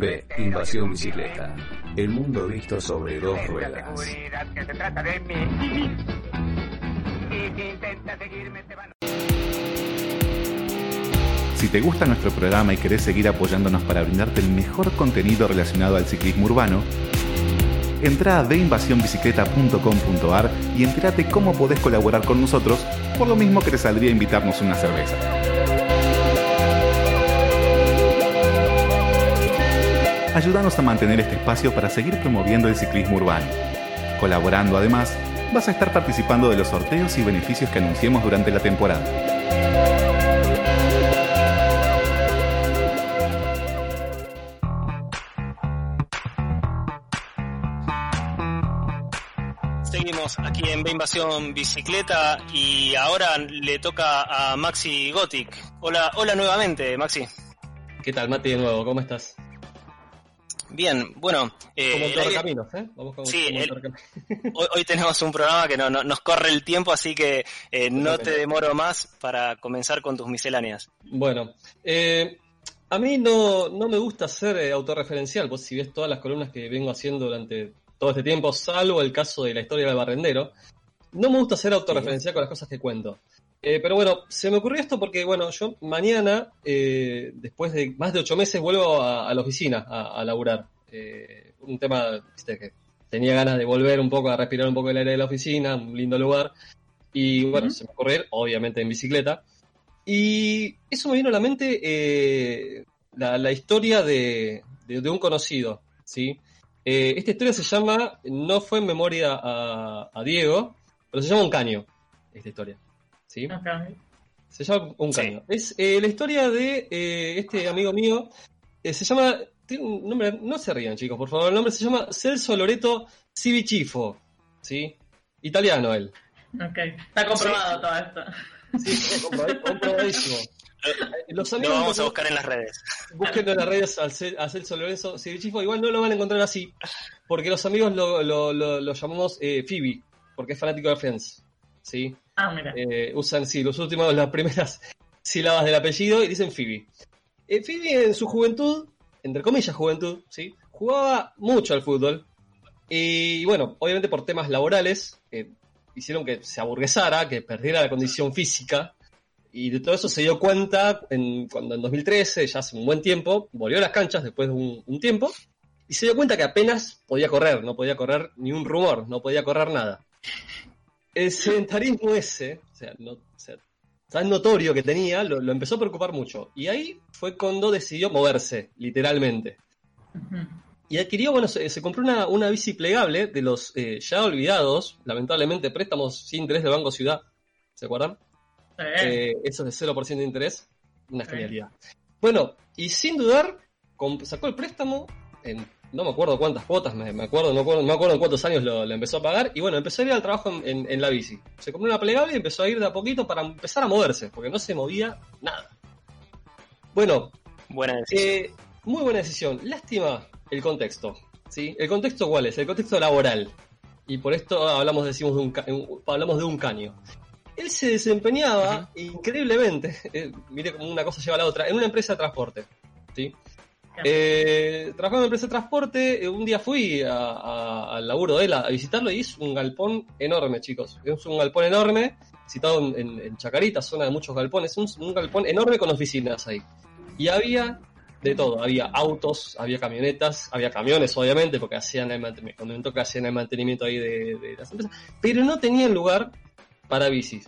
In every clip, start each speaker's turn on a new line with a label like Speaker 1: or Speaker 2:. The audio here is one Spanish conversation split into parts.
Speaker 1: B. Invasión bicicleta. El mundo visto sobre dos ruedas.
Speaker 2: Si te gusta nuestro programa y querés seguir apoyándonos para brindarte el mejor contenido relacionado al ciclismo urbano, entra a deinvasionbicicleta.com.ar y entérate cómo podés colaborar con nosotros, por lo mismo que te saldría invitarnos una cerveza. Ayúdanos a mantener este espacio para seguir promoviendo el ciclismo urbano. Colaborando además, vas a estar participando de los sorteos y beneficios que anunciemos durante la temporada.
Speaker 3: Seguimos aquí en B Invasión Bicicleta y ahora le toca a Maxi Gothic. Hola, hola nuevamente, Maxi.
Speaker 4: ¿Qué tal, Mati, de nuevo? ¿Cómo estás?
Speaker 3: Bien, bueno.
Speaker 4: Eh, como
Speaker 3: el aire-
Speaker 4: caminos, ¿eh? Vamos con,
Speaker 3: Sí,
Speaker 4: como
Speaker 3: el- hoy, hoy tenemos un programa que no, no- nos corre el tiempo, así que eh, no te demoro más para comenzar con tus misceláneas.
Speaker 4: Bueno, eh, a mí no, no me gusta ser eh, autorreferencial. Vos si ves todas las columnas que vengo haciendo durante todo este tiempo, salvo el caso de la historia del barrendero, no me gusta ser autorreferencial con las cosas que cuento. Eh, pero bueno, se me ocurrió esto porque, bueno, yo mañana, eh, después de más de ocho meses, vuelvo a, a la oficina a, a laburar. Eh, un tema, viste, que tenía ganas de volver un poco a respirar un poco el aire de la oficina, un lindo lugar. Y bueno, se me ocurrió obviamente en bicicleta. Y eso me vino a la mente eh, la, la historia de, de- de un conocido, ¿sí? Eh, esta historia se llama, no fue en memoria a, a Diego, pero se llama Un Caño, esta historia, ¿sí? Se llama Un
Speaker 3: Sí.
Speaker 4: Caño. Es eh, la historia de eh, este amigo mío, eh, se llama, tiene un nombre, no se rían chicos, por favor, el nombre se llama Celso Loreto Civicifo, ¿sí? Italiano él.
Speaker 5: Ok, está comprobado todo esto.
Speaker 4: Sí, comprobad- comprobadísimo. Los
Speaker 3: Lo
Speaker 4: amigos
Speaker 3: vamos a buscar en las redes.
Speaker 4: Busquen en las redes a Celso Lorenzo Civicifo. Igual no lo van a encontrar así, porque los amigos lo, lo- lo- lo llamamos eh, Phoebe, porque es fanático de Friends. ¿sí?
Speaker 5: Ah.
Speaker 4: Eh, usan sí, los últimos, las primeras sílabas del apellido y dicen Phoebe. Eh, Phoebe en su juventud, entre comillas juventud, ¿sí? jugaba mucho al fútbol. Y bueno, obviamente por temas laborales, eh, hicieron que se aburguesara, que perdiera la condición física. Y de todo eso se dio cuenta en, cuando en 2013, ya hace un buen tiempo, volvió a las canchas después de un, un tiempo, y se dio cuenta que apenas podía correr, no podía correr ni un rumor, no podía correr nada. El sedentarismo ese, o sea, no, o sea, tan notorio que tenía, lo, lo empezó a preocupar mucho. Y ahí fue cuando decidió moverse, literalmente. Y adquirió, bueno, se, se compró una, una bici plegable de los eh, ya olvidados, lamentablemente, préstamos sin interés del Banco Ciudad. ¿Se acuerdan? Eh, esos de 0% de interés. Una genialidad. Bueno, y sin dudar, sacó el préstamo en no me acuerdo cuántas cuotas, me, me acuerdo, no, me acuerdo, no me acuerdo en cuántos años lo, lo empezó a pagar. Y bueno, empezó a ir al trabajo en, en- en la bici. Se compró una plegable y empezó a ir de a poquito para empezar a moverse, porque no se movía nada. Bueno,
Speaker 3: Buena decisión.
Speaker 4: eh, muy buena decisión. Lástima el contexto. ¿sí? ¿El contexto cuál es? El contexto laboral. Y por esto hablamos, decimos de un- hablamos de un caño. Él se desempeñaba increíblemente, eh, mire cómo una cosa lleva a la otra, en una empresa de transporte. ¿sí? Eh, trabajaba en empresa de transporte, eh, un día fui al laburo de él a, visitarlo y es un galpón enorme, chicos. Es un galpón enorme, situado en, en- Chacarita, zona de muchos galpones, un, un galpón enorme con oficinas ahí. Y había de todo, había autos, había camionetas, había camiones obviamente, porque hacían el mantenimiento, cuando me toca hacían el mantenimiento ahí de, las empresas, pero no tenían lugar para bicis.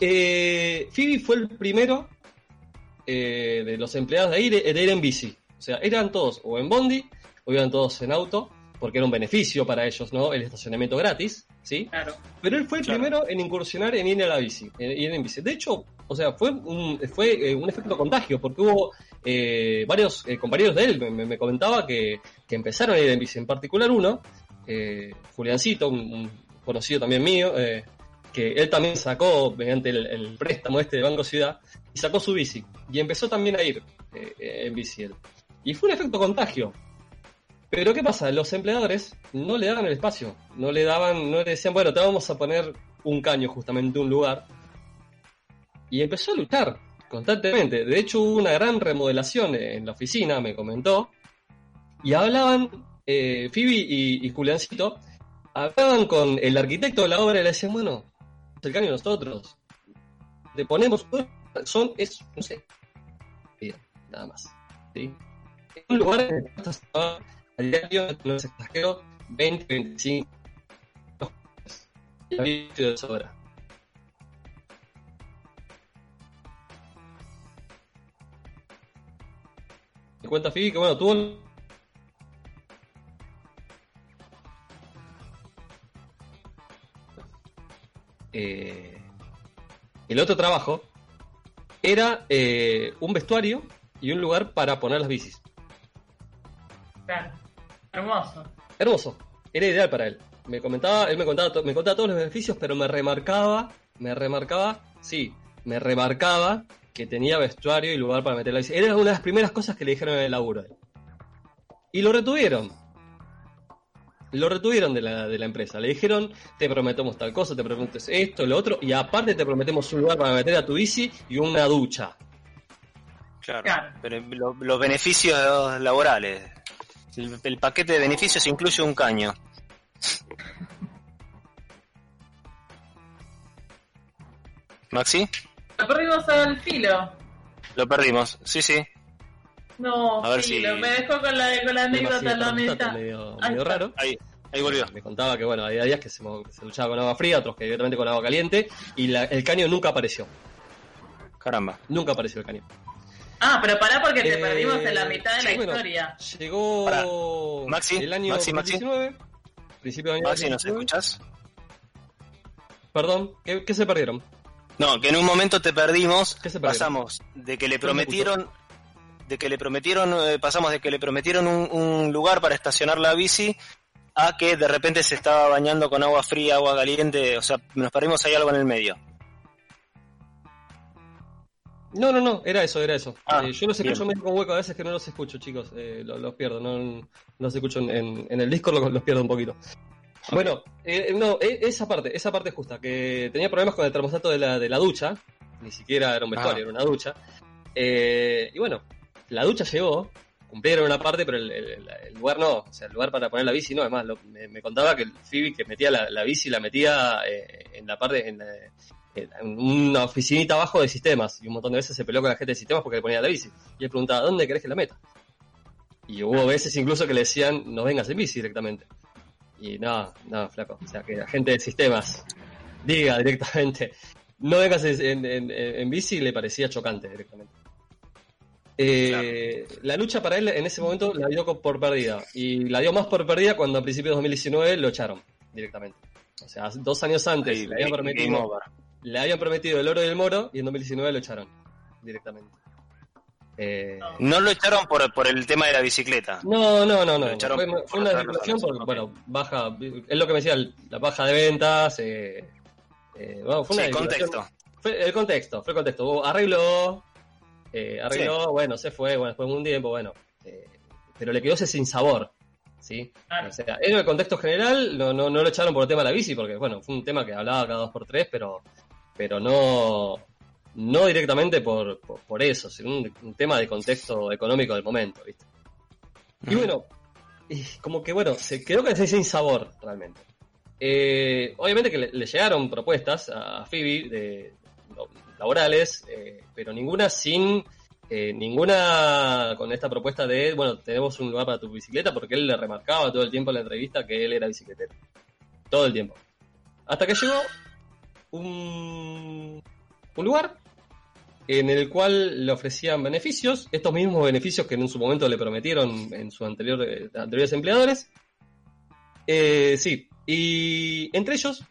Speaker 4: Eh, Phoebe fue el primero eh, de los empleados de ahí de ir en bici. O sea, eran todos o en bondi o iban todos en auto, porque era un beneficio para ellos, ¿no? El estacionamiento gratis, ¿sí?
Speaker 5: Claro.
Speaker 4: Pero él fue el
Speaker 3: Claro.
Speaker 4: primero en incursionar en ir a la bici, en ir en bici. De hecho, o sea, fue un, fue eh, un efecto contagio, porque hubo eh, varios eh, compañeros de él, me, me- me comentaba que, que empezaron a ir en bici, en particular uno, eh, Juliancito, un, un conocido también mío, que él también sacó, mediante el, el préstamo este de Banco Ciudad, y sacó su bici, y empezó también a ir en bici él. Y fue un efecto contagio. Pero ¿qué pasa? Los empleadores no le daban el espacio, no le daban, no le decían, bueno, te vamos a poner un caño justamente un lugar. Y empezó a luchar constantemente. De hecho, hubo una gran remodelación en la oficina, me comentó, y hablaban, eh, Phoebe y, y Juliancito, hablaban con el arquitecto de la obra y le decían, bueno, el caño nosotros, le ponemos, son, es, no sé, nada más. ¿sí? Un lugar en el que estás a diario, no es exagero, 20, 25 y había de sobra. Me cuenta Phoebe que bueno, tuvo eh, el otro trabajo era eh, un vestuario y un lugar para poner las bicis.
Speaker 5: Claro. Hermoso.
Speaker 4: Hermoso. Era ideal para él. Me comentaba, él me contaba, me contaba todos los beneficios, pero me remarcaba, me remarcaba, sí, me remarcaba que tenía vestuario y lugar para meter la bici. Era una de las primeras cosas que le dijeron en el laburo. Y lo retuvieron. Lo retuvieron de la, de la empresa. Le dijeron, te prometemos tal cosa, te prometemos esto, lo otro, y aparte te prometemos un lugar para meter a tu bici y una ducha.
Speaker 3: Claro.
Speaker 5: Claro.
Speaker 3: Pero lo- los beneficios laborales. El, el paquete de beneficios incluye un caño. Maxi,
Speaker 5: Lo perdimos al filo.
Speaker 3: lo perdimos. Sí, sí.
Speaker 5: No,
Speaker 3: A ver
Speaker 5: filo.
Speaker 3: si-
Speaker 5: Me dejó con la, con la anécdota la mitad.
Speaker 4: medio,
Speaker 5: Ahí
Speaker 4: medio raro.
Speaker 3: Ahí, ahí volvió.
Speaker 4: Me contaba que bueno, había días que se, se luchaba con agua fría, otros que directamente con agua caliente, y la- el caño nunca apareció.
Speaker 3: Caramba.
Speaker 4: Nunca apareció el caño.
Speaker 5: Ah, pero pará porque te
Speaker 4: Eh,
Speaker 5: perdimos en la mitad de la
Speaker 4: bueno,
Speaker 5: historia.
Speaker 4: Llegó
Speaker 3: Pará. Maxi,
Speaker 4: el año
Speaker 3: Maxi, Maxi.
Speaker 4: 2019, principio del año
Speaker 3: Maxi, ¿nos
Speaker 4: 2019.
Speaker 3: escuchas?
Speaker 4: Perdón, ¿qué, qué se perdieron?
Speaker 3: No, que en un momento te perdimos.
Speaker 4: ¿Qué se perdieron?
Speaker 3: Pasamos de que le prometieron. De que le prometieron. eh, pasamos de que le prometieron un, un lugar para estacionar la bici. A que de repente se estaba bañando con agua fría, agua caliente. O sea, nos perdimos ahí algo en el medio.
Speaker 4: No, no, no, era eso, era eso.
Speaker 3: Ah,
Speaker 4: Eh, yo los escucho medio con hueco, a veces que no los escucho, chicos, eh, lo- los, pierdo, no, los escucho en, en- en el Discord, los, los pierdo un poquito. Bueno, eh, no, eh, esa parte, esa parte justa, que tenía problemas con el termostato de la, de la ducha, ni siquiera era un vestuario,
Speaker 3: Ah.
Speaker 4: era una ducha. Eh, y bueno, la ducha llegó, cumplieron una parte, pero el, el- el lugar no, o sea, el lugar para poner la bici no, además, lo- me, me contaba que el Phoebe que metía la, la bici la metía eh, en la parte, en, eh, una oficinita abajo de sistemas, y un montón de veces se peleó con la gente de sistemas porque le ponía la bici. Y él preguntaba, ¿dónde querés que la meta? Y hubo veces incluso que le decían, no vengas en bici directamente. Y no, no, flaco. O sea, que la gente de sistemas diga directamente, no vengas en, en- en- bici, le parecía chocante directamente. Eh, La lucha para él en ese momento la dio por perdida. Y la dio más por perdida cuando a principios de 2019 lo echaron directamente. O sea, dos años antes
Speaker 3: Ahí,
Speaker 4: le, prometido,
Speaker 3: over.
Speaker 4: Le habían prometido el oro y el moro y en 2019 lo echaron directamente. Eh,
Speaker 3: No lo echaron por, por el tema de la bicicleta.
Speaker 4: no, no, no, no. Fue,
Speaker 3: por-
Speaker 4: fue
Speaker 3: por
Speaker 4: una desvinculación
Speaker 3: razones.
Speaker 4: porque, bueno, baja, es lo que me decía, la baja de ventas, eh, eh, bueno, fue una
Speaker 3: Sí,
Speaker 4: desvinculación.
Speaker 3: contexto.
Speaker 4: Fue el contexto, fue el contexto. Arregló, eh, arregló, bueno, se fue, bueno, después de un tiempo, bueno, eh, pero le quedó ese sin sabor, ¿sí?
Speaker 5: Claro.
Speaker 4: O sea, en el contexto general no, no, no lo echaron por el tema de la bici, porque, bueno, fue un tema que hablaba cada dos por tres, pero, pero no, no directamente por, por, por eso, sino un, un tema de contexto económico del momento, ¿viste? Y bueno, y como que bueno, se quedó ese sin sabor realmente. Eh, obviamente que le, le llegaron propuestas a Phoebe de laborales, eh, pero ninguna sin eh, ninguna con esta propuesta de bueno, tenemos un lugar para tu bicicleta, porque él le remarcaba todo el tiempo en la entrevista que él era bicicletero. Todo el tiempo. Hasta que llegó un, un lugar en el cual le ofrecían beneficios, estos mismos beneficios que en su momento le prometieron en sus anterior, eh, anteriores empleadores. Eh, sí, y entre ellos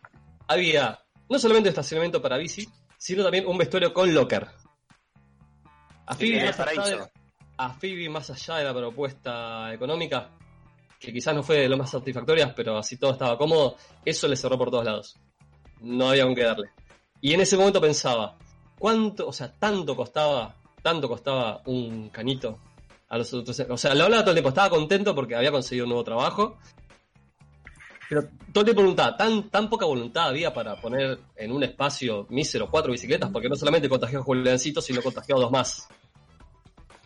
Speaker 4: había no solamente estacionamiento para bici, sino también un vestuario con locker. A Phoebe, más allá de, a Phoebe, más allá de la propuesta económica, que quizás no fue de lo más satisfactorias, pero así todo estaba cómodo, eso le cerró por todos lados. No había con qué darle. Y en ese momento pensaba, ¿cuánto, o sea, tanto costaba, tanto costaba un canito a los otros? O sea, lo hablaba todo el tiempo, estaba contento porque había conseguido un nuevo trabajo. Pero todo el tiempo preguntaba, ¿tan, tan poca voluntad había para poner en un espacio mísero cuatro bicicletas, porque no solamente contagió a Juliancito, sino contagió a dos más.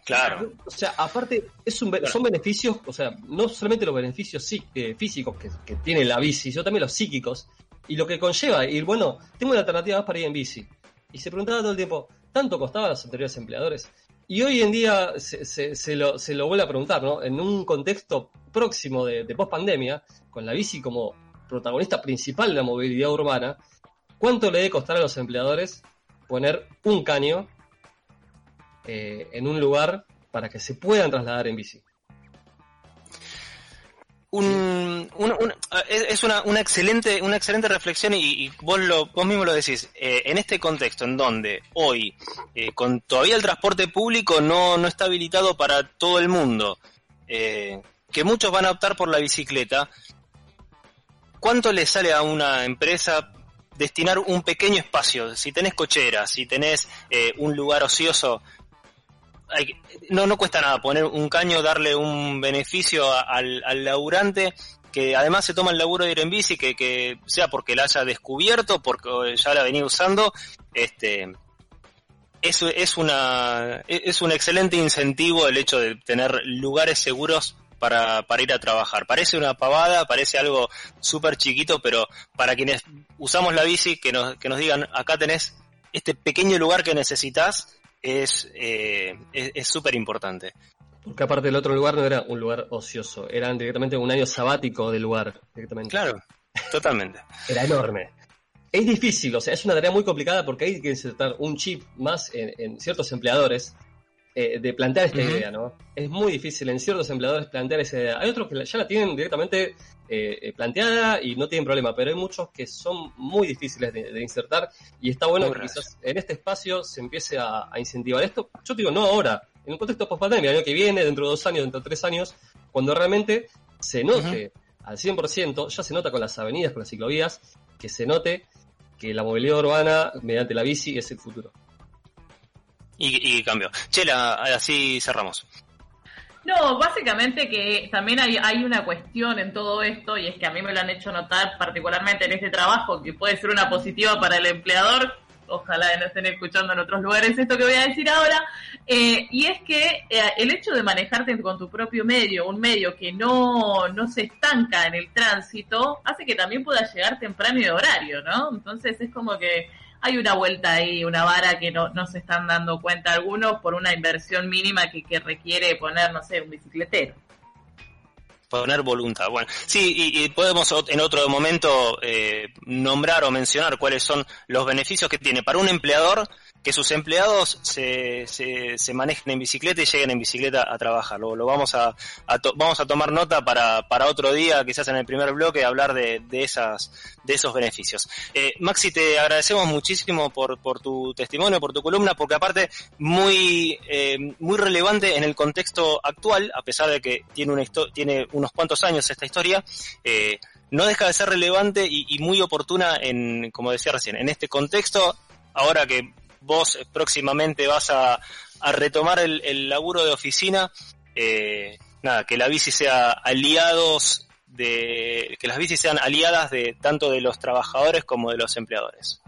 Speaker 3: Claro.
Speaker 4: O sea, aparte, es un, son beneficios, o sea, no solamente los beneficios sí- eh, físicos que, que tiene la bici, sino también los psíquicos. Y lo que conlleva, ir, bueno, tengo una alternativa más para ir en bici. Y se preguntaba todo el tiempo, ¿tanto costaban los anteriores empleadores? Y hoy en día se, se- lo, se lo vuelve a preguntar, ¿no? En un contexto próximo de, de post-pandemia, con la bici como protagonista principal de la movilidad urbana, ¿cuánto le debe costar a los empleadores poner un caño eh, en un lugar para que se puedan trasladar en bici?
Speaker 3: Un, un- un- es una, una excelente una excelente reflexión y, y vos lo vos mismo lo decís. Eh, en este contexto en donde hoy eh, con todavía el transporte público no no está habilitado para todo el mundo eh, que muchos van a optar por la bicicleta cuánto le sale a una empresa destinar un pequeño espacio si tenés cocheras si tenés eh, un lugar ocioso hay no, no cuesta nada poner un caño, darle un beneficio a- al, al laburante que además se toma el laburo de ir en bici, que, que sea porque la haya descubierto, porque ya la venía usando, este eso es una es un excelente incentivo el hecho de tener lugares seguros para, para ir a trabajar. Parece una pavada, parece algo súper chiquito, pero para quienes usamos la bici, que nos, que nos digan, acá tenés este pequeño lugar que necesitas, es eh, es es súper importante.
Speaker 4: Porque aparte el otro lugar no era un lugar ocioso, era directamente un año sabático del lugar, directamente.
Speaker 3: Claro, totalmente.
Speaker 4: Era enorme. Es difícil, o sea, es una tarea muy complicada porque hay que insertar un chip más en, en ciertos empleadores eh, de plantear esta idea, ¿no? Es muy difícil en ciertos empleadores plantear esa idea. Hay otros que ya la tienen directamente eh, eh, planteada y no tienen problema, pero hay muchos que son muy difíciles de, de insertar y está bueno que quizás en este espacio se empiece a, a incentivar esto. Yo te digo, no ahora, en un contexto post-pandemia, el año que viene, dentro de dos años, dentro de tres años, cuando realmente se note al 100%, ya se nota con las avenidas, con las ciclovías, que se note que la movilidad urbana mediante la bici es el futuro.
Speaker 3: Y, y cambio. Chela, así cerramos.
Speaker 5: No, básicamente que también hay, hay una cuestión en todo esto, y es que a mí me lo han hecho notar particularmente en este trabajo, que puede ser una positiva para el empleador, ojalá no estén escuchando en otros lugares esto que voy a decir ahora, eh, y es que eh, el hecho de manejarte con tu propio medio, un medio que no, no se estanca en el tránsito, hace que también puedas llegar temprano y de horario, ¿no? Entonces es como que hay una vuelta ahí, una vara que no, no se están dando cuenta algunos por una inversión mínima que, requiere poner, no sé, un bicicletero.
Speaker 3: Poner voluntad. Bueno, sí, y, y podemos en otro momento eh, nombrar o mencionar cuáles son los beneficios que tiene para un empleador que sus empleados se, se, se manejen en bicicleta y lleguen en bicicleta a trabajar. Lo, lo vamos a, vamos a tomar nota para, para otro día, quizás en el primer bloque, hablar de, de esas de esos beneficios. Eh, Maxi, te agradecemos muchísimo por, por tu testimonio, por tu columna, porque aparte muy eh, muy relevante en el contexto actual, a pesar de que tiene una tiene unos cuantos años esta historia, eh, no deja de ser relevante y, y muy oportuna en, como decía recién, en este contexto, ahora que vos próximamente vas a, a retomar el, el laburo de oficina, eh, nada, que la bici sea aliados de, que las bicis sean aliadas de tanto de los trabajadores como de los empleadores.